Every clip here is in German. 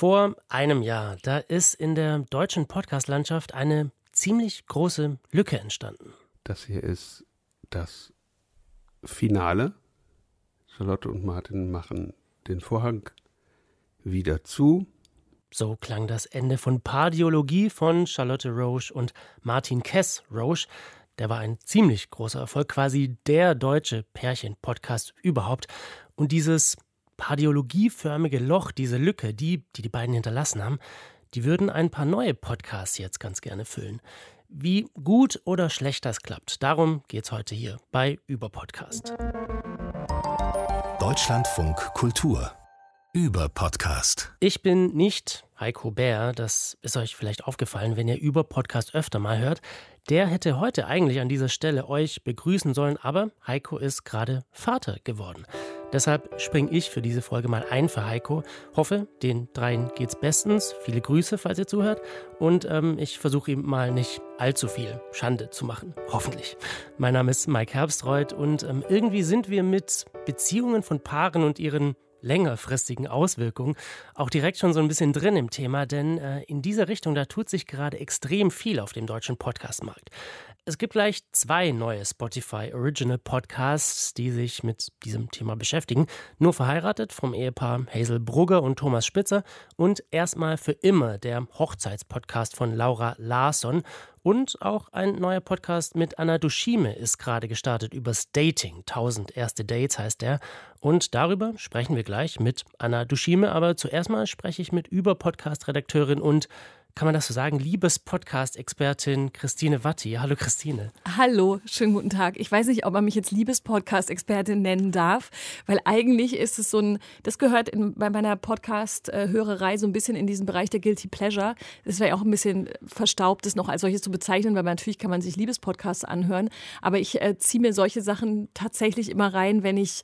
Vor einem Jahr, da ist in der deutschen Podcast-Landschaft eine ziemlich große Lücke entstanden. Das hier ist das Finale. Charlotte und Martin machen den Vorhang wieder zu. So klang das Ende von Pardiologie von Charlotte Roche und Martin Kess Roche. Der war ein ziemlich großer Erfolg, quasi der deutsche Pärchen-Podcast überhaupt. Und dieses pardiologieförmige Loch, diese Lücke, die, die die beiden hinterlassen haben, die würden ein paar neue Podcasts jetzt ganz gerne füllen. Wie gut oder schlecht das klappt, darum geht's heute hier bei Überpodcast. Deutschlandfunk Kultur über Podcast. Ich bin nicht Heiko Bär, das ist euch vielleicht aufgefallen, wenn ihr über Podcast öfter mal hört. Der hätte heute eigentlich an dieser Stelle euch begrüßen sollen, aber Heiko ist gerade Vater geworden. Deshalb springe ich für diese Folge mal ein für Heiko. Hoffe, den dreien geht's bestens. Viele Grüße, falls ihr zuhört. Und ähm, ich versuche ihm mal nicht allzu viel Schande zu machen. Hoffentlich. Mein Name ist Mike Herbstreuth und ähm, irgendwie sind wir mit Beziehungen von Paaren und ihren längerfristigen Auswirkungen auch direkt schon so ein bisschen drin im Thema, denn äh, in dieser Richtung, da tut sich gerade extrem viel auf dem deutschen Podcastmarkt. Es gibt gleich zwei neue Spotify Original Podcasts, die sich mit diesem Thema beschäftigen. Nur verheiratet vom Ehepaar Hazel Brugger und Thomas Spitzer und erstmal für immer der Hochzeitspodcast von Laura Larsson und auch ein neuer Podcast mit Anna Dushime ist gerade gestartet übers Dating. 1000 erste Dates heißt der. Und darüber sprechen wir gleich mit Anna Dushime. Aber zuerst mal spreche ich mit Über-Podcast-Redakteurin und kann man das so sagen, Liebes-Podcast-Expertin Christine Watti. Hallo Christine. Hallo, schönen guten Tag. Ich weiß nicht, ob man mich jetzt Liebes-Podcast-Expertin nennen darf, weil eigentlich ist es so ein, das gehört in, bei meiner Podcast-Hörerei so ein bisschen in diesen Bereich der Guilty Pleasure. Es wäre ja auch ein bisschen verstaubt, das noch als solches zu bezeichnen, weil natürlich kann man sich Liebes-Podcasts anhören. Aber ich äh, ziehe mir solche Sachen tatsächlich immer rein, wenn ich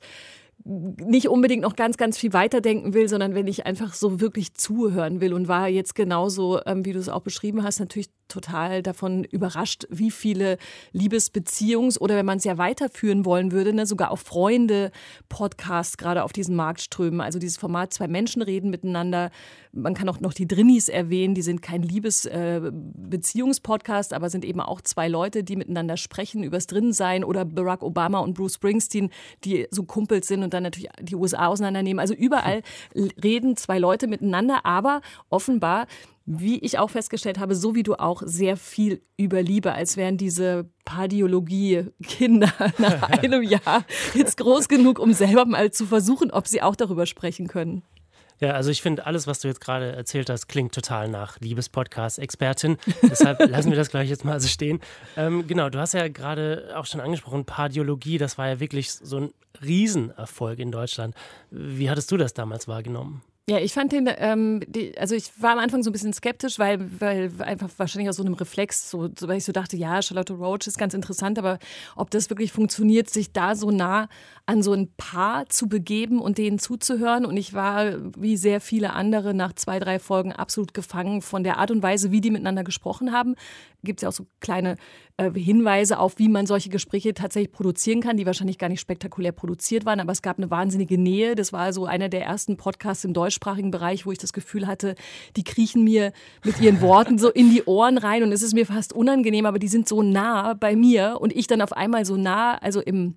nicht unbedingt noch ganz, ganz viel weiterdenken will, sondern wenn ich einfach so wirklich zuhören will und war jetzt genauso, ähm, wie du es auch beschrieben hast, natürlich total davon überrascht, wie viele Liebesbeziehungs- oder wenn man es ja weiterführen wollen würde, ne, sogar auch Freunde-Podcasts gerade auf diesen Markt strömen. Also dieses Format, zwei Menschen reden miteinander. Man kann auch noch die Drinnies erwähnen, die sind kein Liebesbeziehungspodcast, äh, aber sind eben auch zwei Leute, die miteinander sprechen übers Drinnensein oder Barack Obama und Bruce Springsteen, die so Kumpels sind und dann natürlich die USA auseinandernehmen. Also überall reden zwei Leute miteinander, aber offenbar wie ich auch festgestellt habe, so wie du auch sehr viel über Liebe, als wären diese Pardiologie-Kinder nach einem Jahr jetzt groß genug, um selber mal zu versuchen, ob sie auch darüber sprechen können. Ja, also ich finde, alles, was du jetzt gerade erzählt hast, klingt total nach Liebespodcast-Expertin. Deshalb lassen wir das gleich jetzt mal so stehen. Ähm, genau, du hast ja gerade auch schon angesprochen, Pardiologie, das war ja wirklich so ein Riesenerfolg in Deutschland. Wie hattest du das damals wahrgenommen? Ja, ich fand den, ähm, die, also ich war am Anfang so ein bisschen skeptisch, weil, weil einfach wahrscheinlich aus so einem Reflex, so, weil ich so dachte, ja, Charlotte Roach ist ganz interessant, aber ob das wirklich funktioniert, sich da so nah an so ein Paar zu begeben und denen zuzuhören. Und ich war, wie sehr viele andere, nach zwei, drei Folgen absolut gefangen von der Art und Weise, wie die miteinander gesprochen haben. Gibt es ja auch so kleine äh, Hinweise auf, wie man solche Gespräche tatsächlich produzieren kann, die wahrscheinlich gar nicht spektakulär produziert waren, aber es gab eine wahnsinnige Nähe. Das war so einer der ersten Podcasts im deutschsprachigen Bereich, wo ich das Gefühl hatte, die kriechen mir mit ihren Worten so in die Ohren rein und es ist mir fast unangenehm, aber die sind so nah bei mir und ich dann auf einmal so nah, also im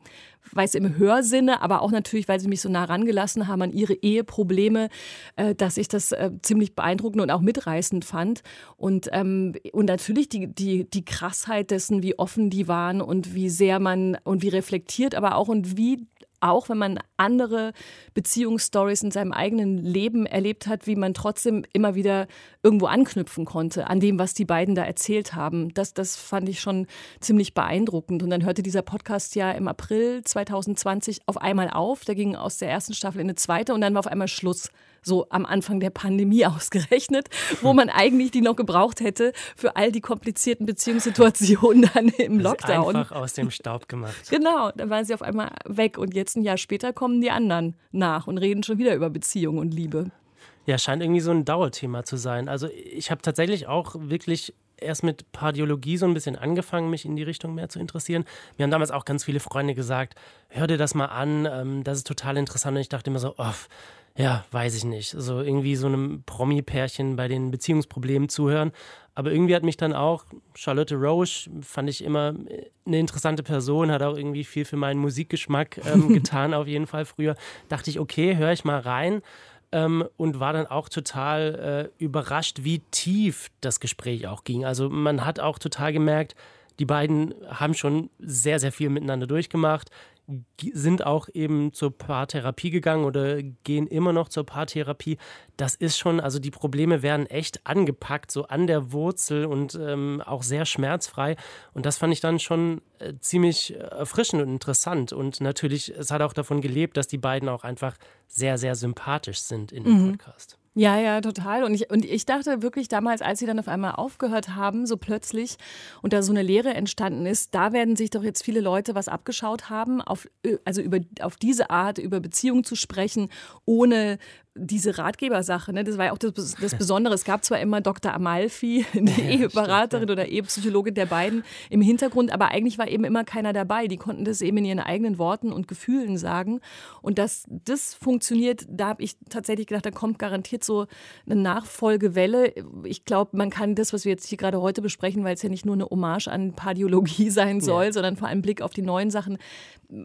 weiß im Hörsinne, aber auch natürlich, weil sie mich so nah rangelassen haben an ihre Eheprobleme, äh, dass ich das äh, ziemlich beeindruckend und auch mitreißend fand. Und, ähm, und natürlich die, die, die Krassheit dessen, wie offen die waren und wie sehr man und wie reflektiert, aber auch und wie auch wenn man andere Beziehungsstories in seinem eigenen Leben erlebt hat, wie man trotzdem immer wieder irgendwo anknüpfen konnte an dem, was die beiden da erzählt haben. Das, das fand ich schon ziemlich beeindruckend. Und dann hörte dieser Podcast ja im April 2020 auf einmal auf. Der ging aus der ersten Staffel in eine zweite und dann war auf einmal Schluss so am Anfang der Pandemie ausgerechnet, wo man eigentlich die noch gebraucht hätte für all die komplizierten Beziehungssituationen dann im das Lockdown. Einfach aus dem Staub gemacht. Genau, dann waren sie auf einmal weg und jetzt ein Jahr später kommen die anderen nach und reden schon wieder über Beziehung und Liebe. Ja, scheint irgendwie so ein Dauerthema zu sein. Also ich habe tatsächlich auch wirklich erst mit Pardiologie so ein bisschen angefangen, mich in die Richtung mehr zu interessieren. Mir haben damals auch ganz viele Freunde gesagt, hör dir das mal an, ähm, das ist total interessant. Und ich dachte immer so, oh, ja, weiß ich nicht. So irgendwie so einem Promi-Pärchen bei den Beziehungsproblemen zuhören. Aber irgendwie hat mich dann auch Charlotte Roche, fand ich immer eine interessante Person, hat auch irgendwie viel für meinen Musikgeschmack ähm, getan, auf jeden Fall früher. Dachte ich, okay, höre ich mal rein. Ähm, und war dann auch total äh, überrascht, wie tief das Gespräch auch ging. Also man hat auch total gemerkt, die beiden haben schon sehr, sehr viel miteinander durchgemacht sind auch eben zur Paartherapie gegangen oder gehen immer noch zur Paartherapie. Das ist schon, also die Probleme werden echt angepackt, so an der Wurzel und ähm, auch sehr schmerzfrei. Und das fand ich dann schon äh, ziemlich erfrischend und interessant. Und natürlich, es hat auch davon gelebt, dass die beiden auch einfach sehr, sehr sympathisch sind in dem mhm. Podcast. Ja, ja, total. Und ich, und ich dachte wirklich damals, als sie dann auf einmal aufgehört haben, so plötzlich, und da so eine Lehre entstanden ist, da werden sich doch jetzt viele Leute was abgeschaut haben, auf, äh, also über, auf diese Art über Beziehungen zu sprechen, ohne diese Ratgebersache, ne, das war ja auch das, das Besondere. Es gab zwar immer Dr. Amalfi, eine ja, Eheberaterin ja. oder Ehepsychologin der beiden im Hintergrund, aber eigentlich war eben immer keiner dabei. Die konnten das eben in ihren eigenen Worten und Gefühlen sagen. Und dass das funktioniert, da habe ich tatsächlich gedacht, da kommt garantiert so eine Nachfolgewelle. Ich glaube, man kann das, was wir jetzt hier gerade heute besprechen, weil es ja nicht nur eine Hommage an Pardiologie sein soll, ja. sondern vor allem Blick auf die neuen Sachen,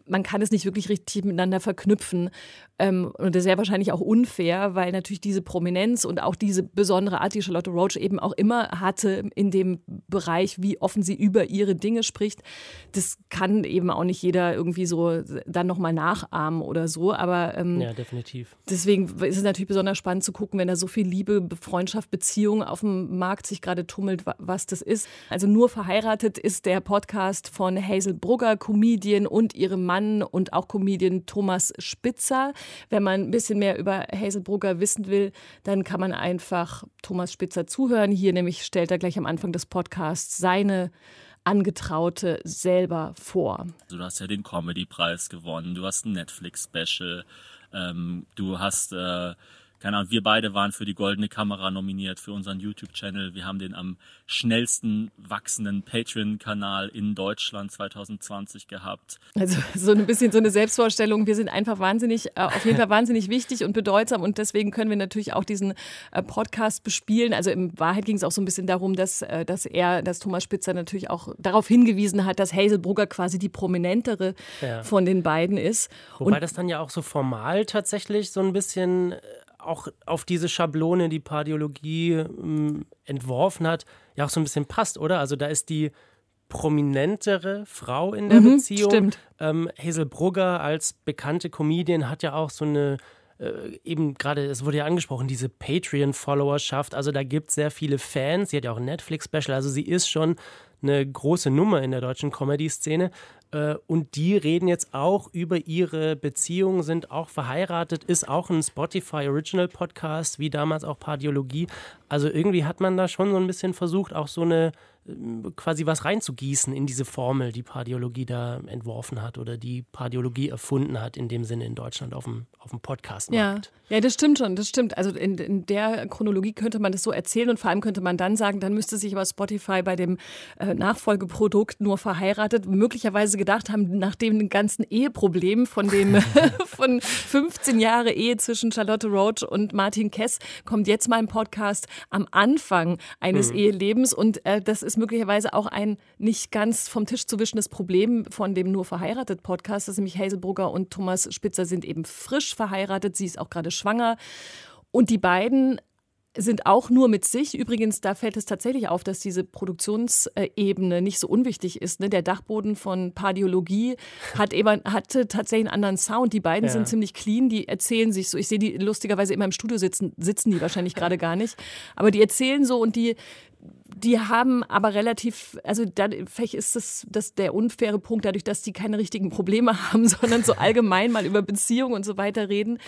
man kann es nicht wirklich richtig miteinander verknüpfen. Ähm, und das ist ja wahrscheinlich auch unfair, weil natürlich diese Prominenz und auch diese besondere Art, die Charlotte Roach eben auch immer hatte in dem Bereich, wie offen sie über ihre Dinge spricht, das kann eben auch nicht jeder irgendwie so dann nochmal nachahmen oder so. Aber ähm, ja, definitiv. Deswegen ist es natürlich besonders spannend zu gucken, wenn da so viel Liebe, Freundschaft, Beziehung auf dem Markt sich gerade tummelt, was das ist. Also nur verheiratet ist der Podcast von Hazel Brugger, Comedian und ihrem Mann und auch Comedian Thomas Spitzer. Wenn man ein bisschen mehr über Hazelbrugger wissen will, dann kann man einfach Thomas Spitzer zuhören. Hier nämlich stellt er gleich am Anfang des Podcasts seine Angetraute selber vor. Du hast ja den Comedy-Preis gewonnen, du hast ein Netflix-Special, ähm, du hast äh, keine Ahnung, wir beide waren für die Goldene Kamera nominiert für unseren YouTube-Channel. Wir haben den am schnellsten wachsenden Patreon-Kanal in Deutschland 2020 gehabt. Also so ein bisschen so eine Selbstvorstellung. Wir sind einfach wahnsinnig, äh, auf jeden Fall wahnsinnig wichtig und bedeutsam und deswegen können wir natürlich auch diesen äh, Podcast bespielen. Also in Wahrheit ging es auch so ein bisschen darum, dass, äh, dass er, dass Thomas Spitzer natürlich auch darauf hingewiesen hat, dass Hazel Brugger quasi die prominentere ja. von den beiden ist. Wobei und das dann ja auch so formal tatsächlich so ein bisschen auch auf diese Schablone, die Pardiologie ähm, entworfen hat, ja auch so ein bisschen passt, oder? Also da ist die prominentere Frau in der mhm, Beziehung. Stimmt. Ähm, Hazel Brugger als bekannte Comedian hat ja auch so eine äh, eben gerade, es wurde ja angesprochen, diese Patreon-Followerschaft. Also da gibt es sehr viele Fans. Sie hat ja auch ein Netflix-Special. Also sie ist schon eine große Nummer in der deutschen Comedy-Szene. Äh, und die reden jetzt auch über ihre Beziehung, sind auch verheiratet, ist auch ein Spotify Original Podcast, wie damals auch Pardiologie. Also irgendwie hat man da schon so ein bisschen versucht, auch so eine quasi was reinzugießen in diese Formel, die Pardiologie da entworfen hat oder die Pardiologie erfunden hat, in dem Sinne in Deutschland auf dem, auf dem podcast. Ja. ja, das stimmt schon, das stimmt. Also in, in der Chronologie könnte man das so erzählen und vor allem könnte man dann sagen, dann müsste sich aber Spotify bei dem äh, Nachfolgeprodukt nur verheiratet möglicherweise gedacht haben, nach dem ganzen Eheproblem von dem von 15 Jahre Ehe zwischen Charlotte Roach und Martin Kess kommt jetzt mal ein Podcast am Anfang eines mhm. Ehelebens und äh, das ist möglicherweise auch ein nicht ganz vom Tisch zu wischendes Problem von dem Nur verheiratet Podcast. Das nämlich Hazelbrugger und Thomas Spitzer sind eben frisch verheiratet. Sie ist auch gerade schwanger. Und die beiden sind auch nur mit sich. Übrigens, da fällt es tatsächlich auf, dass diese Produktionsebene nicht so unwichtig ist. Ne? Der Dachboden von Pardiologie hat eben, hatte tatsächlich einen anderen Sound. Die beiden ja. sind ziemlich clean, die erzählen sich so. Ich sehe die lustigerweise immer im Studio sitzen, sitzen die wahrscheinlich gerade gar nicht. Aber die erzählen so und die, die haben aber relativ, also da, vielleicht ist das, das der unfaire Punkt, dadurch, dass die keine richtigen Probleme haben, sondern so allgemein mal über Beziehungen und so weiter reden.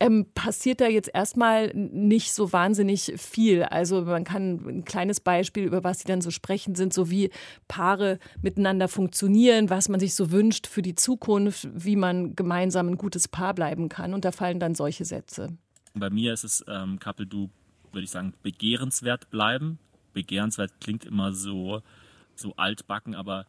Ähm, passiert da jetzt erstmal nicht so wahnsinnig viel. Also man kann ein kleines Beispiel, über was sie dann so sprechen, sind so wie Paare miteinander funktionieren, was man sich so wünscht für die Zukunft, wie man gemeinsam ein gutes Paar bleiben kann. Und da fallen dann solche Sätze. Bei mir ist es, ähm, Couple, du, würde ich sagen, begehrenswert bleiben begehrenswert klingt immer so, so altbacken, aber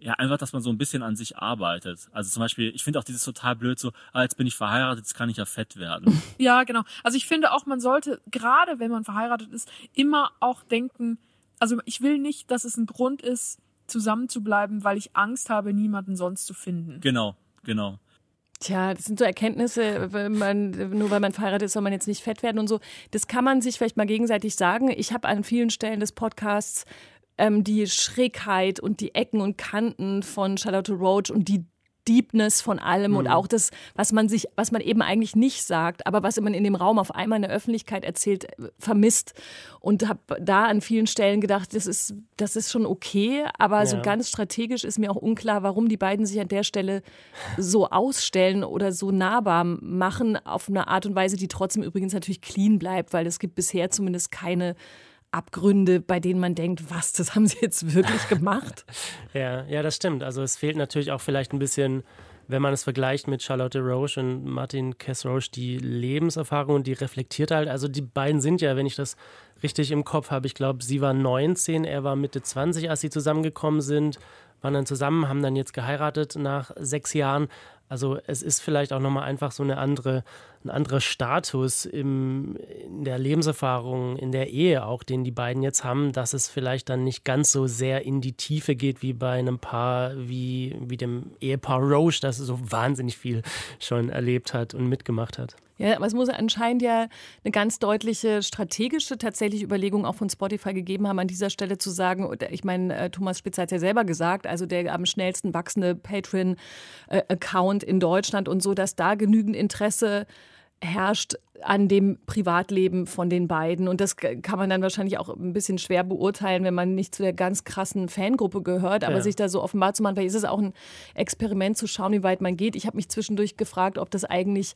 ja, einfach, dass man so ein bisschen an sich arbeitet. Also zum Beispiel, ich finde auch dieses total blöd, so, ah, jetzt bin ich verheiratet, jetzt kann ich ja fett werden. Ja, genau. Also ich finde auch, man sollte, gerade wenn man verheiratet ist, immer auch denken, also ich will nicht, dass es ein Grund ist, zusammen zu bleiben, weil ich Angst habe, niemanden sonst zu finden. Genau, genau. Tja, das sind so Erkenntnisse, wenn man, nur weil man verheiratet ist, soll man jetzt nicht fett werden und so. Das kann man sich vielleicht mal gegenseitig sagen. Ich habe an vielen Stellen des Podcasts ähm, die Schrägheit und die Ecken und Kanten von Charlotte Roach und die Deepness von allem mhm. und auch das, was man sich, was man eben eigentlich nicht sagt, aber was man in dem Raum auf einmal in der Öffentlichkeit erzählt, vermisst. Und habe da an vielen Stellen gedacht, das ist, das ist schon okay, aber ja. so ganz strategisch ist mir auch unklar, warum die beiden sich an der Stelle so ausstellen oder so nahbar machen auf eine Art und Weise, die trotzdem übrigens natürlich clean bleibt, weil es gibt bisher zumindest keine Abgründe, bei denen man denkt, was, das haben sie jetzt wirklich gemacht? ja, ja, das stimmt. Also es fehlt natürlich auch vielleicht ein bisschen, wenn man es vergleicht mit Charlotte Roche und Martin Kess Roche, die Lebenserfahrung und die reflektiert halt. Also die beiden sind ja, wenn ich das richtig im Kopf habe, ich glaube, sie war 19, er war Mitte 20, als sie zusammengekommen sind, waren dann zusammen, haben dann jetzt geheiratet nach sechs Jahren. Also es ist vielleicht auch nochmal einfach so eine andere, ein anderer Status im, in der Lebenserfahrung, in der Ehe auch, den die beiden jetzt haben, dass es vielleicht dann nicht ganz so sehr in die Tiefe geht wie bei einem Paar wie, wie dem Ehepaar Roche, das so wahnsinnig viel schon erlebt hat und mitgemacht hat. Ja, aber es muss anscheinend ja eine ganz deutliche strategische tatsächlich Überlegung auch von Spotify gegeben haben, an dieser Stelle zu sagen, ich meine, äh, Thomas Spitz hat ja selber gesagt, also der am schnellsten wachsende Patreon-Account in Deutschland und so, dass da genügend Interesse herrscht an dem Privatleben von den beiden. Und das kann man dann wahrscheinlich auch ein bisschen schwer beurteilen, wenn man nicht zu der ganz krassen Fangruppe gehört. Aber ja. sich da so offenbar zu machen, weil ist es auch ein Experiment zu schauen, wie weit man geht. Ich habe mich zwischendurch gefragt, ob das eigentlich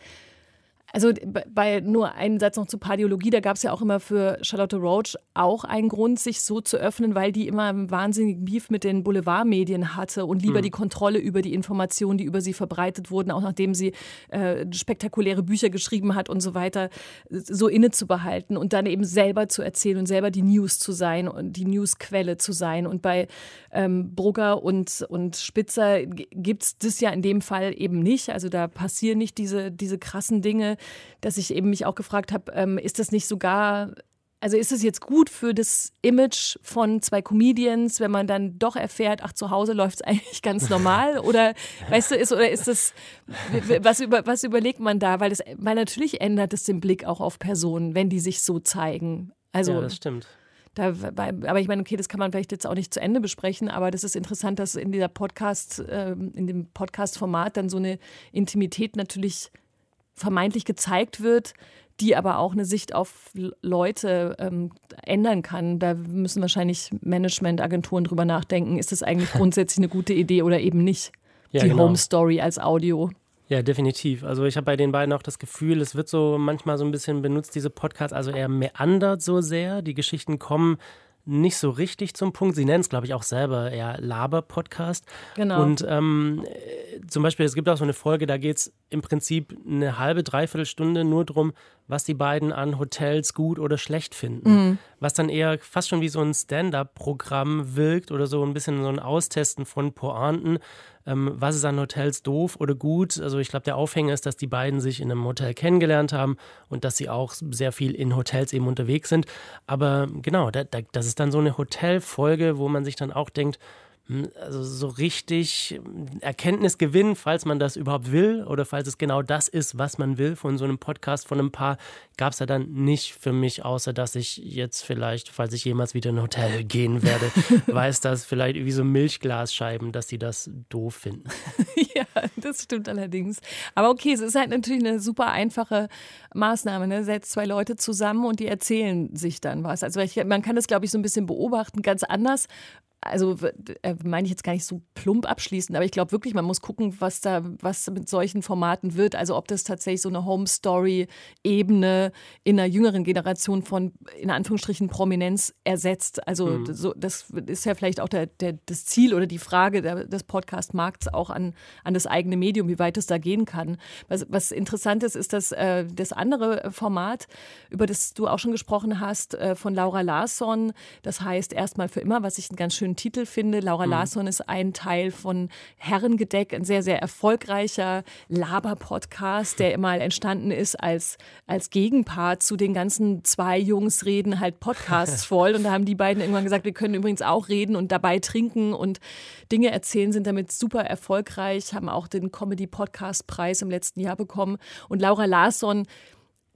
also bei nur einen Satz noch zur Pardiologie, da gab es ja auch immer für Charlotte Roach auch einen Grund, sich so zu öffnen, weil die immer einen wahnsinnigen Beef mit den Boulevardmedien hatte und lieber mhm. die Kontrolle über die Informationen, die über sie verbreitet wurden, auch nachdem sie äh, spektakuläre Bücher geschrieben hat und so weiter, so inne zu behalten und dann eben selber zu erzählen und selber die News zu sein und die Newsquelle zu sein. Und bei ähm, Brugger und, und Spitzer gibt es das ja in dem Fall eben nicht. Also da passieren nicht diese, diese krassen Dinge dass ich eben mich auch gefragt habe, ähm, ist das nicht sogar also ist es jetzt gut für das Image von zwei Comedians, wenn man dann doch erfährt, ach, zu Hause läuft es eigentlich ganz normal? Oder weißt du, ist, oder ist das, was, über, was überlegt man da? Weil, das, weil natürlich ändert es den Blick auch auf Personen, wenn die sich so zeigen. Also, ja, das stimmt. Da, aber ich meine, okay, das kann man vielleicht jetzt auch nicht zu Ende besprechen, aber das ist interessant, dass in dieser Podcast, äh, in dem Podcast-Format dann so eine Intimität natürlich vermeintlich gezeigt wird, die aber auch eine Sicht auf Leute ähm, ändern kann. Da müssen wahrscheinlich Managementagenturen drüber nachdenken, ist das eigentlich grundsätzlich eine gute Idee oder eben nicht? Ja, die genau. Home Story als Audio. Ja, definitiv. Also ich habe bei den beiden auch das Gefühl, es wird so manchmal so ein bisschen benutzt, diese Podcasts, also er meandert so sehr, die Geschichten kommen nicht so richtig zum Punkt. Sie nennen es, glaube ich, auch selber eher Laber-Podcast. Genau. Und ähm, zum Beispiel, es gibt auch so eine Folge, da geht es im Prinzip eine halbe, dreiviertel Stunde nur darum, was die beiden an Hotels gut oder schlecht finden. Mhm. Was dann eher fast schon wie so ein Stand-up-Programm wirkt oder so ein bisschen so ein Austesten von Pointen. Ähm, was ist an Hotels doof oder gut? Also ich glaube, der Aufhänger ist, dass die beiden sich in einem Hotel kennengelernt haben und dass sie auch sehr viel in Hotels eben unterwegs sind. Aber genau, da, da, das ist dann so eine Hotelfolge, wo man sich dann auch denkt, also so richtig Erkenntnis gewinnen, falls man das überhaupt will oder falls es genau das ist, was man will von so einem Podcast von einem Paar, gab es ja dann nicht für mich, außer dass ich jetzt vielleicht, falls ich jemals wieder in ein Hotel gehen werde, weiß, dass vielleicht wie so Milchglasscheiben, dass die das doof finden. ja, das stimmt allerdings. Aber okay, es ist halt natürlich eine super einfache Maßnahme. Ne? Setzt zwei Leute zusammen und die erzählen sich dann was. Also man kann das, glaube ich, so ein bisschen beobachten, ganz anders also äh, meine ich jetzt gar nicht so plump abschließend, aber ich glaube wirklich, man muss gucken, was da, was mit solchen Formaten wird. Also ob das tatsächlich so eine Home Story-Ebene in einer jüngeren Generation von in Anführungsstrichen Prominenz ersetzt. Also mhm. so, das ist ja vielleicht auch der, der, das Ziel oder die Frage der, des Podcast-Markts auch an, an das eigene Medium, wie weit es da gehen kann. Was, was interessant ist, ist, dass äh, das andere Format, über das du auch schon gesprochen hast, äh, von Laura Larsson, das heißt erstmal für immer, was ich einen ganz schönen Titel finde. Laura mhm. Larsson ist ein Teil von Herrengedeck, ein sehr, sehr erfolgreicher Laber-Podcast, der mal entstanden ist als, als Gegenpart zu den ganzen zwei Jungs reden halt Podcasts voll. Und da haben die beiden irgendwann gesagt, wir können übrigens auch reden und dabei trinken und Dinge erzählen, sind damit super erfolgreich, haben auch den Comedy-Podcast-Preis im letzten Jahr bekommen. Und Laura Larsson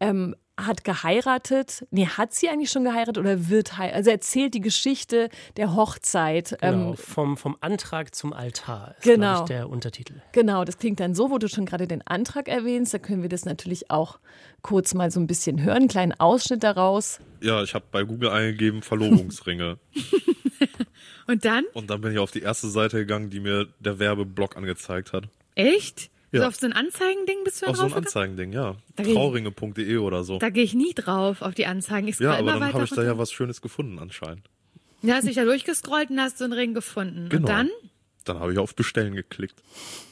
ähm, hat geheiratet. Nee, hat sie eigentlich schon geheiratet oder wird heiraten? Also erzählt die Geschichte der Hochzeit. Genau, ähm, vom, vom Antrag zum Altar ist genau, ich, der Untertitel. Genau, das klingt dann so, wo du schon gerade den Antrag erwähnst. Da können wir das natürlich auch kurz mal so ein bisschen hören. Einen kleinen Ausschnitt daraus. Ja, ich habe bei Google eingegeben Verlobungsringe. Und dann? Und dann bin ich auf die erste Seite gegangen, die mir der Werbeblock angezeigt hat. Echt? Ja. So auf so ein Anzeigending bist du dann Auf so ein Anzeigending, ja. Trauringe.de oder so. Da gehe ich nie drauf, auf die Anzeigen. Ich ja, aber dann habe ich da ja was Schönes gefunden anscheinend. Ja, hast dich da durchgescrollt und hast so einen Ring gefunden. Genau. Und dann? Dann habe ich auf Bestellen geklickt.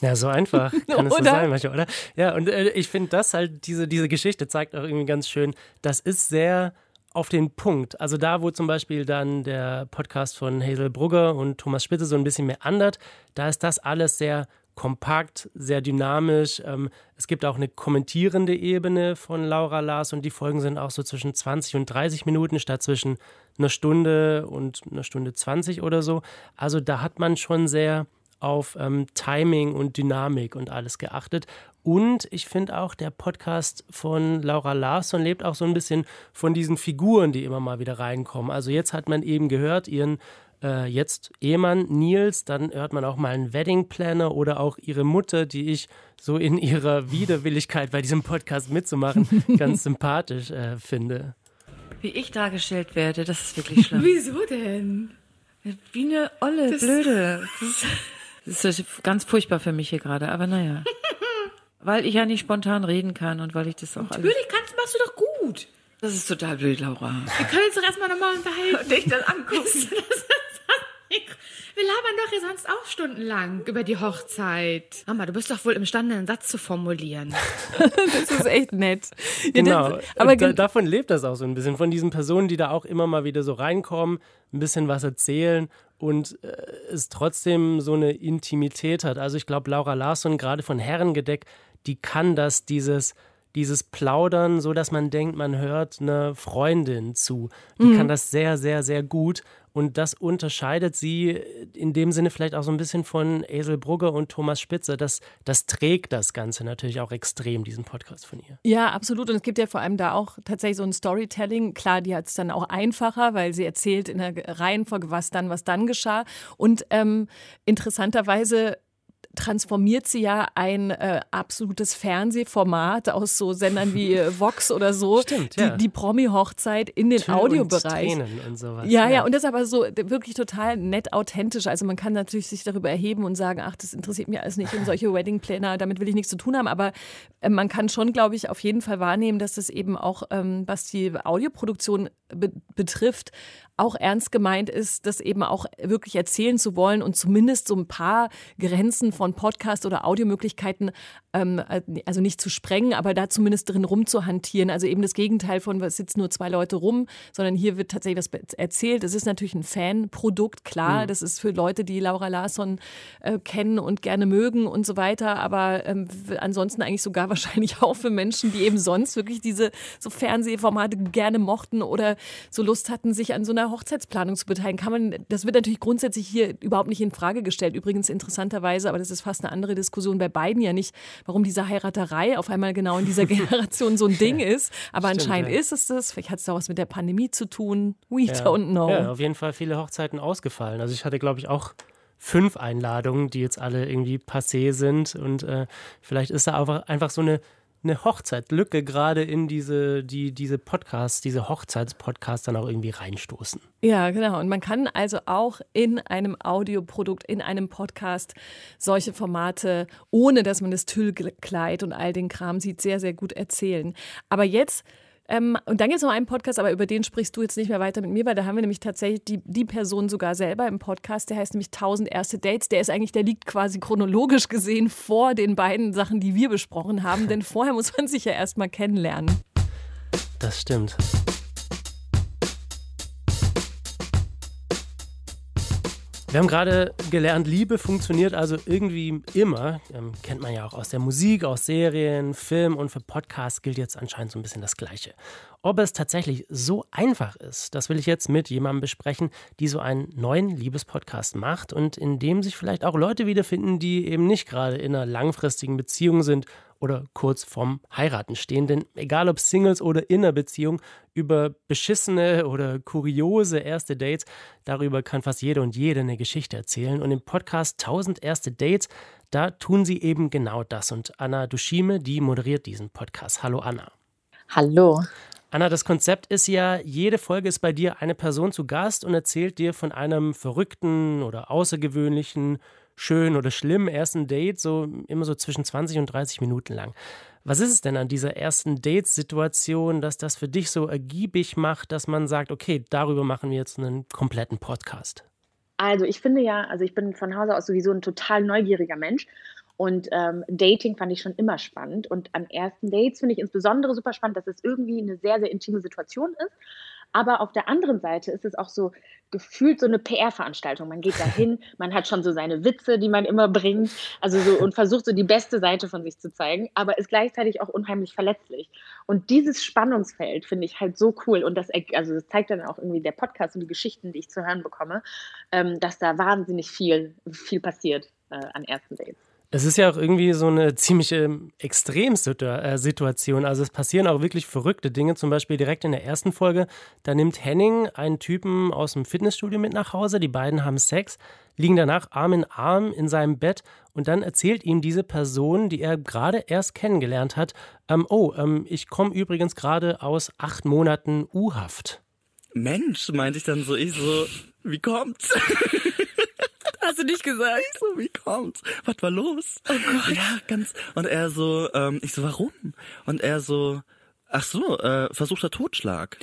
Ja, so einfach kann es so sein manchmal, oder? Ja, und äh, ich finde das halt, diese, diese Geschichte zeigt auch irgendwie ganz schön, das ist sehr auf den Punkt. Also da, wo zum Beispiel dann der Podcast von Hazel Brugger und Thomas Spitze so ein bisschen mehr andert, da ist das alles sehr kompakt, sehr dynamisch. Ähm, es gibt auch eine kommentierende Ebene von Laura Lars und die Folgen sind auch so zwischen 20 und 30 Minuten statt zwischen einer Stunde und einer Stunde 20 oder so. Also da hat man schon sehr auf ähm, Timing und Dynamik und alles geachtet. Und ich finde auch, der Podcast von Laura Larsson lebt auch so ein bisschen von diesen Figuren, die immer mal wieder reinkommen. Also jetzt hat man eben gehört, ihren äh, jetzt Ehemann Nils, dann hört man auch mal einen Wedding Planner oder auch ihre Mutter, die ich so in ihrer Widerwilligkeit bei diesem Podcast mitzumachen ganz sympathisch äh, finde. Wie ich dargestellt werde, das ist wirklich schlimm. Wieso denn? Wie eine olle, das blöde. Das ist, ganz furchtbar für mich hier gerade, aber naja. weil ich ja nicht spontan reden kann und weil ich das auch Natürlich kannst, machst du doch gut. Das ist total blöd, Laura. Wir können uns doch erstmal nochmal unterhalten. Und dich dann angucken. Wir labern doch hier sonst auch stundenlang über die Hochzeit. Mama, du bist doch wohl imstande, einen Satz zu formulieren. das ist echt nett. Genau. Ja, aber da, davon lebt das auch so ein bisschen. Von diesen Personen, die da auch immer mal wieder so reinkommen, ein bisschen was erzählen und äh, es trotzdem so eine Intimität hat. Also ich glaube, Laura Larsson, gerade von Herrengedeck, die kann das, dieses dieses Plaudern, so dass man denkt, man hört eine Freundin zu. Die mhm. kann das sehr, sehr, sehr gut. Und das unterscheidet sie in dem Sinne vielleicht auch so ein bisschen von Esel Brugger und Thomas Spitzer. Das, das trägt das Ganze natürlich auch extrem, diesen Podcast von ihr. Ja, absolut. Und es gibt ja vor allem da auch tatsächlich so ein Storytelling. Klar, die hat es dann auch einfacher, weil sie erzählt in der Reihenfolge, was dann, was dann geschah. Und ähm, interessanterweise transformiert sie ja ein äh, absolutes Fernsehformat aus so Sendern wie äh, Vox oder so, Stimmt, ja. die, die Promi-Hochzeit in den Tür Audiobereich. Und und sowas, ja, ja, ja, und das aber so wirklich total nett authentisch. Also man kann natürlich sich darüber erheben und sagen, ach, das interessiert mich alles nicht und solche Wedding-Planner, damit will ich nichts zu tun haben. Aber äh, man kann schon, glaube ich, auf jeden Fall wahrnehmen, dass das eben auch, ähm, was die Audioproduktion be betrifft, auch ernst gemeint ist, das eben auch wirklich erzählen zu wollen und zumindest so ein paar Grenzen von Podcast oder Audiomöglichkeiten, ähm, also nicht zu sprengen, aber da zumindest drin rumzuhantieren. Also eben das Gegenteil von, es sitzen nur zwei Leute rum, sondern hier wird tatsächlich was erzählt. Es ist natürlich ein Fanprodukt, klar. Mhm. Das ist für Leute, die Laura Larsson äh, kennen und gerne mögen und so weiter. Aber ähm, ansonsten eigentlich sogar wahrscheinlich auch für Menschen, die eben sonst wirklich diese so Fernsehformate gerne mochten oder so Lust hatten, sich an so einer Hochzeitsplanung zu beteiligen, kann man, das wird natürlich grundsätzlich hier überhaupt nicht in Frage gestellt. Übrigens interessanterweise, aber das ist fast eine andere Diskussion bei beiden ja nicht, warum diese Heiraterei auf einmal genau in dieser Generation so ein Ding ist. Aber Stimmt, anscheinend ja. ist es das. Vielleicht hat es auch was mit der Pandemie zu tun. We ja. don't know. Ja, auf jeden Fall viele Hochzeiten ausgefallen. Also ich hatte, glaube ich, auch fünf Einladungen, die jetzt alle irgendwie passé sind. Und äh, vielleicht ist da aber einfach so eine eine Hochzeitlücke gerade in diese, die, diese Podcasts, diese Hochzeitspodcasts dann auch irgendwie reinstoßen. Ja, genau. Und man kann also auch in einem Audioprodukt, in einem Podcast solche Formate, ohne dass man das Tüllkleid und all den Kram sieht, sehr, sehr gut erzählen. Aber jetzt ähm, und dann gibt es noch einen Podcast, aber über den sprichst du jetzt nicht mehr weiter mit mir, weil da haben wir nämlich tatsächlich die, die Person sogar selber im Podcast, der heißt nämlich 1000 erste Dates. Der ist eigentlich, der liegt quasi chronologisch gesehen vor den beiden Sachen, die wir besprochen haben, denn vorher muss man sich ja erstmal kennenlernen. Das stimmt. Wir haben gerade gelernt, Liebe funktioniert also irgendwie immer. Ähm, kennt man ja auch aus der Musik, aus Serien, Film und für Podcasts gilt jetzt anscheinend so ein bisschen das Gleiche. Ob es tatsächlich so einfach ist, das will ich jetzt mit jemandem besprechen, die so einen neuen Liebespodcast macht und in dem sich vielleicht auch Leute wiederfinden, die eben nicht gerade in einer langfristigen Beziehung sind oder kurz vorm Heiraten stehen. Denn egal ob Singles oder in einer Beziehung, über beschissene oder kuriose erste Dates, darüber kann fast jeder und jede eine Geschichte erzählen. Und im Podcast 1000 erste Dates, da tun sie eben genau das. Und Anna Dushime, die moderiert diesen Podcast. Hallo Anna. Hallo. Anna, das Konzept ist ja, jede Folge ist bei dir eine Person zu Gast und erzählt dir von einem verrückten oder außergewöhnlichen schön oder schlimm ersten Date, so immer so zwischen 20 und 30 Minuten lang. Was ist es denn an dieser ersten Date-Situation, dass das für dich so ergiebig macht, dass man sagt, okay, darüber machen wir jetzt einen kompletten Podcast? Also ich finde ja, also ich bin von Hause aus sowieso ein total neugieriger Mensch und ähm, Dating fand ich schon immer spannend. Und an ersten Dates finde ich insbesondere super spannend, dass es irgendwie eine sehr, sehr intime Situation ist. Aber auf der anderen Seite ist es auch so gefühlt so eine PR-Veranstaltung. Man geht dahin, man hat schon so seine Witze, die man immer bringt, also so und versucht so die beste Seite von sich zu zeigen, aber ist gleichzeitig auch unheimlich verletzlich. Und dieses Spannungsfeld finde ich halt so cool und das, also das zeigt dann auch irgendwie der Podcast und die Geschichten, die ich zu hören bekomme, ähm, dass da wahnsinnig viel, viel passiert äh, an ersten Dates. Es ist ja auch irgendwie so eine ziemliche Extremsituation. Also es passieren auch wirklich verrückte Dinge. Zum Beispiel direkt in der ersten Folge, da nimmt Henning einen Typen aus dem Fitnessstudio mit nach Hause. Die beiden haben Sex, liegen danach Arm in Arm in seinem Bett und dann erzählt ihm diese Person, die er gerade erst kennengelernt hat, ähm, oh, ähm, ich komme übrigens gerade aus acht Monaten U-Haft. Mensch, meinte ich dann so, ich so, wie kommt's? Hast du nicht gesagt? Ich so, wie kommt's? Was war los? Oh Gott. Ja, ganz. Und er so, ähm, ich so, warum? Und er so, ach so, äh, versuchter Totschlag.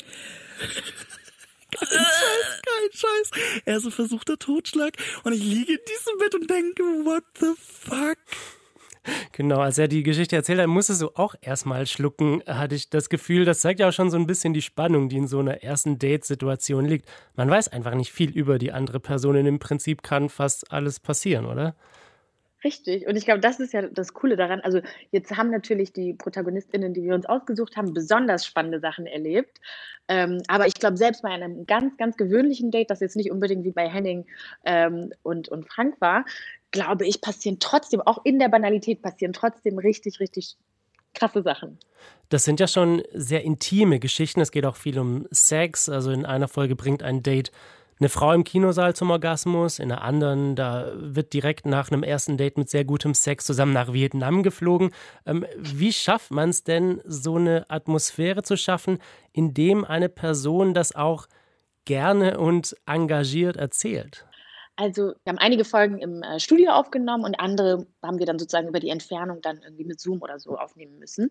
kein Scheiß, kein Scheiß. Er so versuchter Totschlag. Und ich liege in diesem Bett und denke, what the fuck? Genau, als er die Geschichte erzählt hat, musste so auch erstmal schlucken, hatte ich das Gefühl. Das zeigt ja auch schon so ein bisschen die Spannung, die in so einer ersten Date-Situation liegt. Man weiß einfach nicht viel über die andere Person und im Prinzip kann fast alles passieren, oder? Richtig. Und ich glaube, das ist ja das Coole daran. Also jetzt haben natürlich die ProtagonistInnen, die wir uns ausgesucht haben, besonders spannende Sachen erlebt. Ähm, aber ich glaube, selbst bei einem ganz, ganz gewöhnlichen Date, das jetzt nicht unbedingt wie bei Henning ähm, und, und Frank war, glaube ich, passieren trotzdem, auch in der Banalität passieren trotzdem richtig, richtig krasse Sachen. Das sind ja schon sehr intime Geschichten. Es geht auch viel um Sex. Also in einer Folge bringt ein Date eine Frau im Kinosaal zum Orgasmus, in der anderen, da wird direkt nach einem ersten Date mit sehr gutem Sex zusammen nach Vietnam geflogen. Ähm, wie schafft man es denn, so eine Atmosphäre zu schaffen, in dem eine Person das auch gerne und engagiert erzählt? Also, wir haben einige Folgen im äh, Studio aufgenommen und andere haben wir dann sozusagen über die Entfernung dann irgendwie mit Zoom oder so aufnehmen müssen.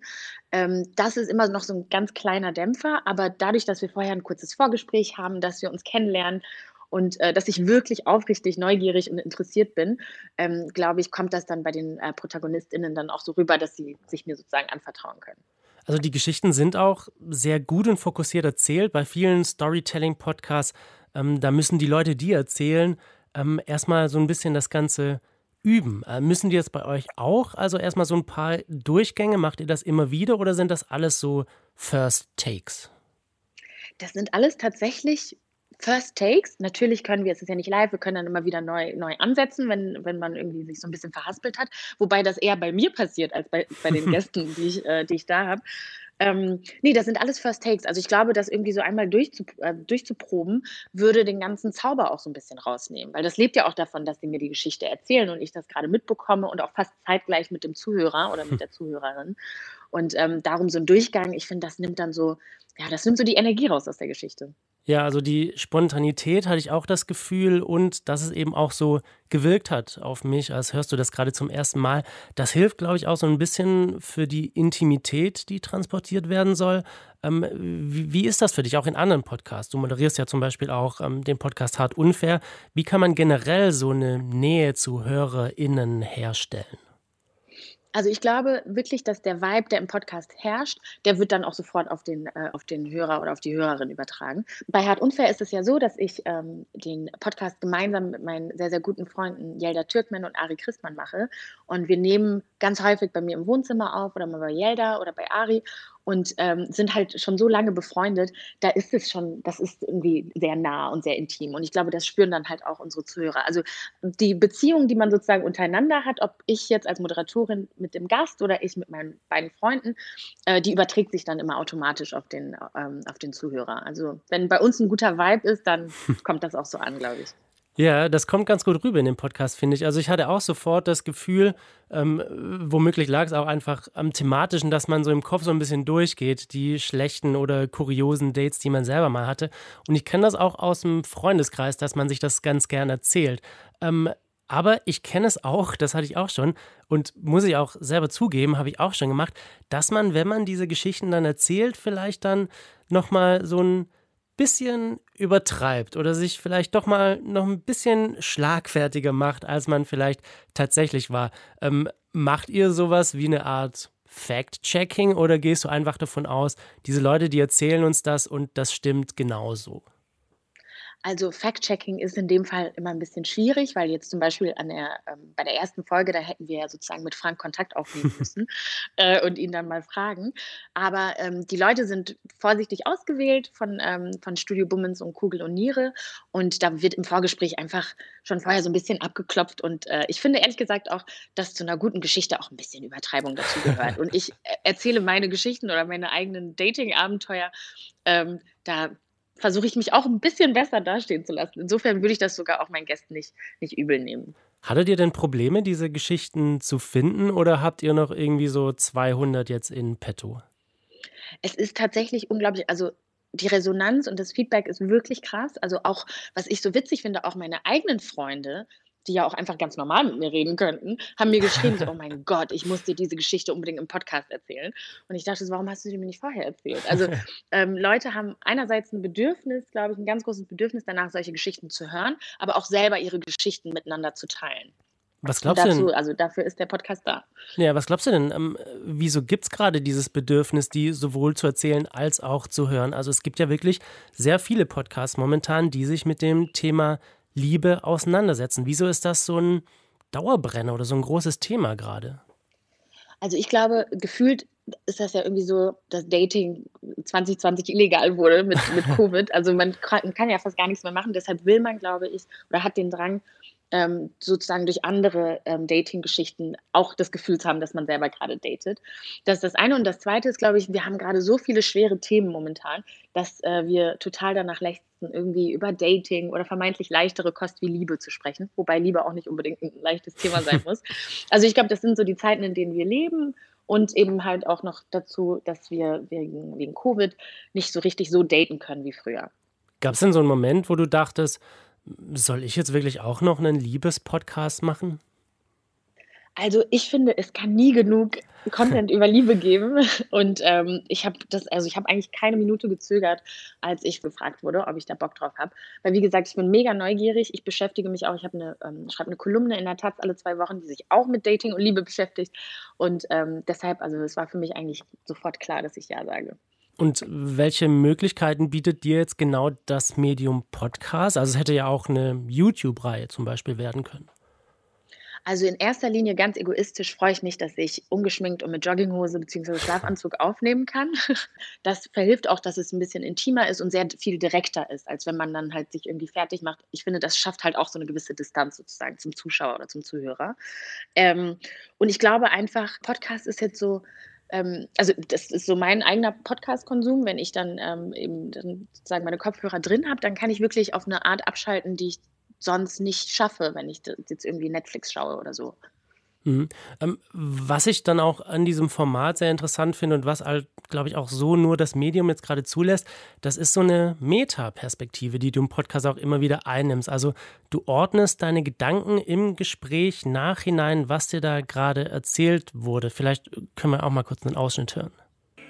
Ähm, das ist immer noch so ein ganz kleiner Dämpfer, aber dadurch, dass wir vorher ein kurzes Vorgespräch haben, dass wir uns kennenlernen und äh, dass ich wirklich aufrichtig neugierig und interessiert bin, ähm, glaube ich, kommt das dann bei den äh, ProtagonistInnen dann auch so rüber, dass sie sich mir sozusagen anvertrauen können. Also die Geschichten sind auch sehr gut und fokussiert erzählt. Bei vielen Storytelling-Podcasts, ähm, da müssen die Leute, die erzählen, ähm, erstmal so ein bisschen das Ganze üben. Äh, müssen die jetzt bei euch auch? Also erstmal so ein paar Durchgänge, macht ihr das immer wieder oder sind das alles so First Takes? Das sind alles tatsächlich First Takes. Natürlich können wir, es ist ja nicht live, wir können dann immer wieder neu, neu ansetzen, wenn, wenn man irgendwie sich so ein bisschen verhaspelt hat. Wobei das eher bei mir passiert als bei, bei den Gästen, die ich, äh, die ich da habe. Ähm, nee, das sind alles First Takes. Also ich glaube, das irgendwie so einmal durchzu, äh, durchzuproben, würde den ganzen Zauber auch so ein bisschen rausnehmen. Weil das lebt ja auch davon, dass sie mir die Geschichte erzählen und ich das gerade mitbekomme und auch fast zeitgleich mit dem Zuhörer oder mit der Zuhörerin. Und ähm, darum so ein Durchgang, ich finde, das nimmt dann so, ja, das nimmt so die Energie raus aus der Geschichte. Ja, also die Spontanität hatte ich auch das Gefühl und dass es eben auch so gewirkt hat auf mich, als hörst du das gerade zum ersten Mal. Das hilft, glaube ich, auch so ein bisschen für die Intimität, die transportiert werden soll. Ähm, wie, wie, ist das für dich auch in anderen Podcasts? Du moderierst ja zum Beispiel auch ähm, den Podcast Hart Unfair. Wie kann man generell so eine Nähe zu HörerInnen herstellen? Also ich glaube wirklich, dass der Vibe, der im Podcast herrscht, der wird dann auch sofort auf den, äh, auf den Hörer oder auf die Hörerin übertragen. Bei Hart Unfair ist es ja so, dass ich ähm, den Podcast gemeinsam mit meinen sehr, sehr guten Freunden Jelda Türkman und Ari Christmann mache. Und wir nehmen ganz häufig bei mir im Wohnzimmer auf oder mal bei Jelda oder bei Ari und ähm, sind halt schon so lange befreundet, da ist es schon, das ist irgendwie sehr nah und sehr intim. Und ich glaube, das spüren dann halt auch unsere Zuhörer. Also die Beziehung, die man sozusagen untereinander hat, ob ich jetzt als Moderatorin mit dem Gast oder ich mit meinen beiden Freunden, äh, die überträgt sich dann immer automatisch auf den, ähm, auf den Zuhörer. Also wenn bei uns ein guter Vibe ist, dann kommt das auch so an, glaube ich. Ja, das kommt ganz gut rüber in dem Podcast, finde ich. Also ich hatte auch sofort das Gefühl, ähm, womöglich lag es auch einfach am thematischen, dass man so im Kopf so ein bisschen durchgeht, die schlechten oder kuriosen Dates, die man selber mal hatte. Und ich kenne das auch aus dem Freundeskreis, dass man sich das ganz gern erzählt. Ähm, aber ich kenne es auch, das hatte ich auch schon und muss ich auch selber zugeben, habe ich auch schon gemacht, dass man, wenn man diese Geschichten dann erzählt, vielleicht dann nochmal so ein bisschen übertreibt oder sich vielleicht doch mal noch ein bisschen schlagfertiger macht, als man vielleicht tatsächlich war. Ähm, macht ihr sowas wie eine Art Fact-Checking oder gehst du einfach davon aus, diese Leute, die erzählen uns das und das stimmt genauso? Also Fact-Checking ist in dem Fall immer ein bisschen schwierig, weil jetzt zum Beispiel an der, ähm, bei der ersten Folge, da hätten wir ja sozusagen mit Frank Kontakt aufnehmen müssen äh, und ihn dann mal fragen. Aber ähm, die Leute sind vorsichtig ausgewählt von, ähm, von Studio Bummens und Kugel und Niere und da wird im Vorgespräch einfach schon vorher so ein bisschen abgeklopft und äh, ich finde ehrlich gesagt auch, dass zu einer guten Geschichte auch ein bisschen Übertreibung dazu gehört. Und ich äh, erzähle meine Geschichten oder meine eigenen Dating-Abenteuer. Ähm, da versuche ich mich auch ein bisschen besser dastehen zu lassen. Insofern würde ich das sogar auch meinen Gästen nicht, nicht übel nehmen. Hattet ihr denn Probleme, diese Geschichten zu finden oder habt ihr noch irgendwie so 200 jetzt in petto? Es ist tatsächlich unglaublich, also die Resonanz und das Feedback ist wirklich krass. Also auch, was ich so witzig finde, auch meine eigenen Freunde die ja auch einfach ganz normal mit mir reden könnten, haben mir geschrieben, so, oh mein Gott, ich muss dir diese Geschichte unbedingt im Podcast erzählen. Und ich dachte, so, warum hast du sie mir nicht vorher erzählt? Also ähm, Leute haben einerseits ein Bedürfnis, glaube ich, ein ganz großes Bedürfnis danach, solche Geschichten zu hören, aber auch selber ihre Geschichten miteinander zu teilen. Was glaubst dazu, du denn? Also dafür ist der Podcast da. Ja, was glaubst du denn? Ähm, wieso gibt es gerade dieses Bedürfnis, die sowohl zu erzählen als auch zu hören? Also es gibt ja wirklich sehr viele Podcasts momentan, die sich mit dem Thema Liebe auseinandersetzen. Wieso ist das so ein Dauerbrenner oder so ein großes Thema gerade? Also ich glaube, gefühlt ist das ja irgendwie so, dass Dating 2020 illegal wurde mit, mit Covid. Also man kann, kann ja fast gar nichts mehr machen. Deshalb will man, glaube ich, oder hat den Drang, ähm, sozusagen durch andere ähm, Dating-Geschichten auch das Gefühl zu haben, dass man selber gerade datet. Das ist das eine. Und das zweite ist, glaube ich, wir haben gerade so viele schwere Themen momentan, dass äh, wir total danach lechzen, irgendwie über Dating oder vermeintlich leichtere Kost wie Liebe zu sprechen, wobei Liebe auch nicht unbedingt ein leichtes Thema sein muss. Also ich glaube, das sind so die Zeiten, in denen wir leben und eben halt auch noch dazu, dass wir wegen, wegen Covid nicht so richtig so daten können wie früher. Gab es denn so einen Moment, wo du dachtest, soll ich jetzt wirklich auch noch einen Liebespodcast machen? Also ich finde, es kann nie genug Content über Liebe geben. Und ähm, ich habe das, also ich habe eigentlich keine Minute gezögert, als ich gefragt wurde, ob ich da Bock drauf habe. Weil wie gesagt, ich bin mega neugierig. Ich beschäftige mich auch, ich habe eine, ähm, schreibe eine Kolumne in der Taz alle zwei Wochen, die sich auch mit Dating und Liebe beschäftigt. Und ähm, deshalb, also es war für mich eigentlich sofort klar, dass ich ja sage. Und welche Möglichkeiten bietet dir jetzt genau das Medium Podcast? Also es hätte ja auch eine YouTube-Reihe zum Beispiel werden können. Also in erster Linie ganz egoistisch freue ich mich, dass ich ungeschminkt und mit Jogginghose bzw. Schlafanzug aufnehmen kann. Das verhilft auch, dass es ein bisschen intimer ist und sehr viel direkter ist, als wenn man dann halt sich irgendwie fertig macht. Ich finde, das schafft halt auch so eine gewisse Distanz sozusagen zum Zuschauer oder zum Zuhörer. Ähm, und ich glaube einfach, Podcast ist jetzt so, ähm, also das ist so mein eigener Podcast-Konsum. Wenn ich dann ähm, eben dann sozusagen meine Kopfhörer drin habe, dann kann ich wirklich auf eine Art abschalten, die ich sonst nicht schaffe, wenn ich jetzt irgendwie Netflix schaue oder so. Mhm. Ähm, was ich dann auch an diesem Format sehr interessant finde und was halt, glaube ich, auch so nur das Medium jetzt gerade zulässt, das ist so eine Metaperspektive, die du im Podcast auch immer wieder einnimmst. Also du ordnest deine Gedanken im Gespräch nachhinein, was dir da gerade erzählt wurde. Vielleicht können wir auch mal kurz einen Ausschnitt hören.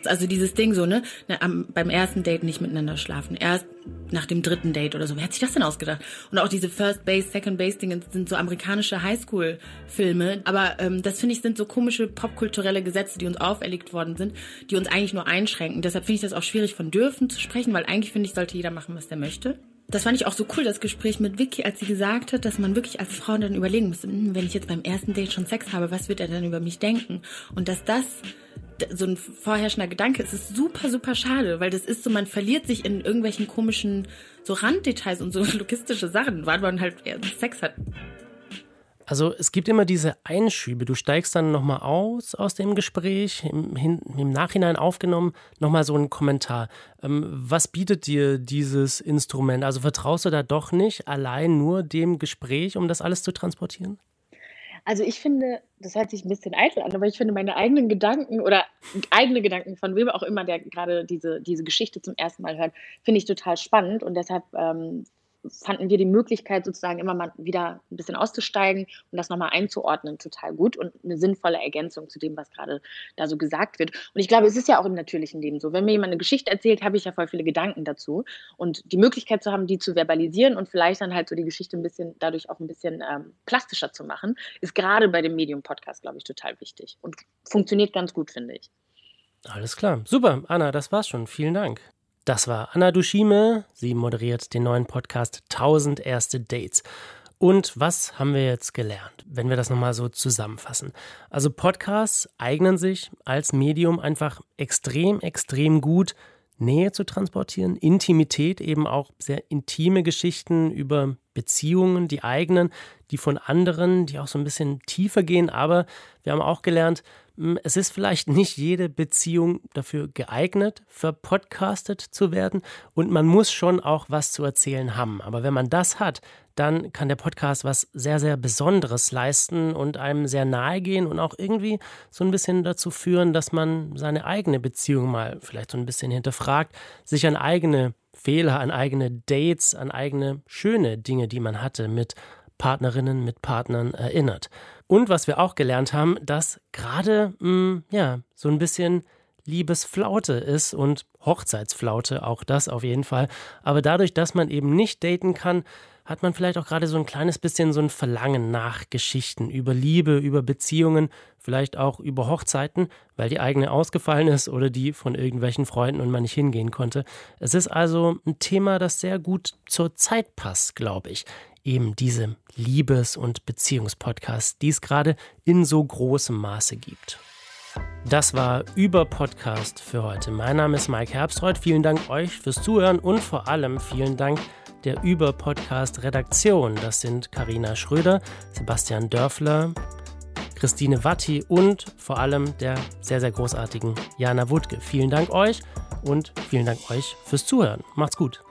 Also dieses Ding so, ne? Am, beim ersten Date nicht miteinander schlafen. Erst nach dem dritten Date oder so. Wer hat sich das denn ausgedacht? Und auch diese First Base, Second Base Dinge sind so amerikanische Highschool-Filme. Aber ähm, das finde ich sind so komische popkulturelle Gesetze, die uns auferlegt worden sind, die uns eigentlich nur einschränken. Deshalb finde ich das auch schwierig von dürfen zu sprechen, weil eigentlich finde ich, sollte jeder machen, was er möchte. Das fand ich auch so cool, das Gespräch mit Vicky, als sie gesagt hat, dass man wirklich als Frau dann überlegen muss, hm, wenn ich jetzt beim ersten Date schon Sex habe, was wird er dann über mich denken? Und dass das so ein vorherrschender Gedanke. Es ist super, super schade, weil das ist so, man verliert sich in irgendwelchen komischen so Randdetails und so logistische Sachen, weil man halt Sex hat. Also es gibt immer diese Einschübe. Du steigst dann nochmal aus aus dem Gespräch, im, im Nachhinein aufgenommen, nochmal so ein Kommentar. Ähm, was bietet dir dieses Instrument? Also vertraust du da doch nicht allein nur dem Gespräch, um das alles zu transportieren? Also ich finde, das hört sich ein bisschen eitel an, aber ich finde meine eigenen Gedanken oder eigene Gedanken von wem auch immer, der gerade diese, diese Geschichte zum ersten Mal hört, finde ich total spannend und deshalb ähm, fanden wir die Möglichkeit, sozusagen immer mal wieder ein bisschen auszusteigen und das nochmal einzuordnen, total gut und eine sinnvolle Ergänzung zu dem, was gerade da so gesagt wird. Und ich glaube, es ist ja auch im natürlichen Leben so. Wenn mir jemand eine Geschichte erzählt, habe ich ja voll viele Gedanken dazu. Und die Möglichkeit zu haben, die zu verbalisieren und vielleicht dann halt so die Geschichte ein bisschen, dadurch auch ein bisschen ähm, plastischer zu machen, ist gerade bei dem Medium-Podcast, glaube ich, total wichtig und funktioniert ganz gut, finde ich. Alles klar. Super, Anna, das war's schon. Vielen Dank. Das war Anna Dushime. Sie moderiert den neuen Podcast 1000 erste Dates. Und was haben wir jetzt gelernt, wenn wir das nochmal so zusammenfassen? Also Podcasts eignen sich als Medium einfach extrem, extrem gut, Nähe zu transportieren, Intimität, eben auch sehr intime Geschichten über Beziehungen, die eigenen, die von anderen, die auch so ein bisschen tiefer gehen. Aber wir haben auch gelernt, hm, es ist vielleicht nicht jede Beziehung dafür geeignet, verpodcastet zu werden und man muss schon auch was zu erzählen haben. Aber wenn man das hat, dann kann der Podcast was sehr, sehr Besonderes leisten und einem sehr nahe gehen und auch irgendwie so ein bisschen dazu führen, dass man seine eigene Beziehung mal vielleicht so ein bisschen hinterfragt, sich an eigene Fehler, an eigene Dates, an eigene schöne Dinge, die man hatte mit Partnerinnen, mit Partnern erinnert. Und was wir auch gelernt haben, dass gerade hm, ja so ein bisschen Liebesflaute ist und Hochzeitsflaute, auch das auf jeden Fall. Aber dadurch, dass man eben nicht daten kann, hat man vielleicht auch gerade so ein kleines bisschen so ein Verlangen nach Geschichten über Liebe, über Beziehungen, vielleicht auch über Hochzeiten, weil die eigene ausgefallen ist oder die von irgendwelchen Freunden und man nicht hingehen konnte. Es ist also ein Thema, das sehr gut zur Zeit passt, glaube ich eben diese Liebes- und Beziehungspodcasts, die es gerade in so großem Maße gibt. Das war Über Podcast für heute. Mein Name ist Mike Herbstreuth. Vielen Dank euch fürs Zuhören und vor allem vielen Dank der Über Podcast Redaktion. Das sind Karina Schröder, Sebastian Dörfler, Christine Watti und vor allem der sehr, sehr großartigen Jana Wutke. Vielen Dank euch und vielen Dank euch fürs Zuhören. Macht's gut.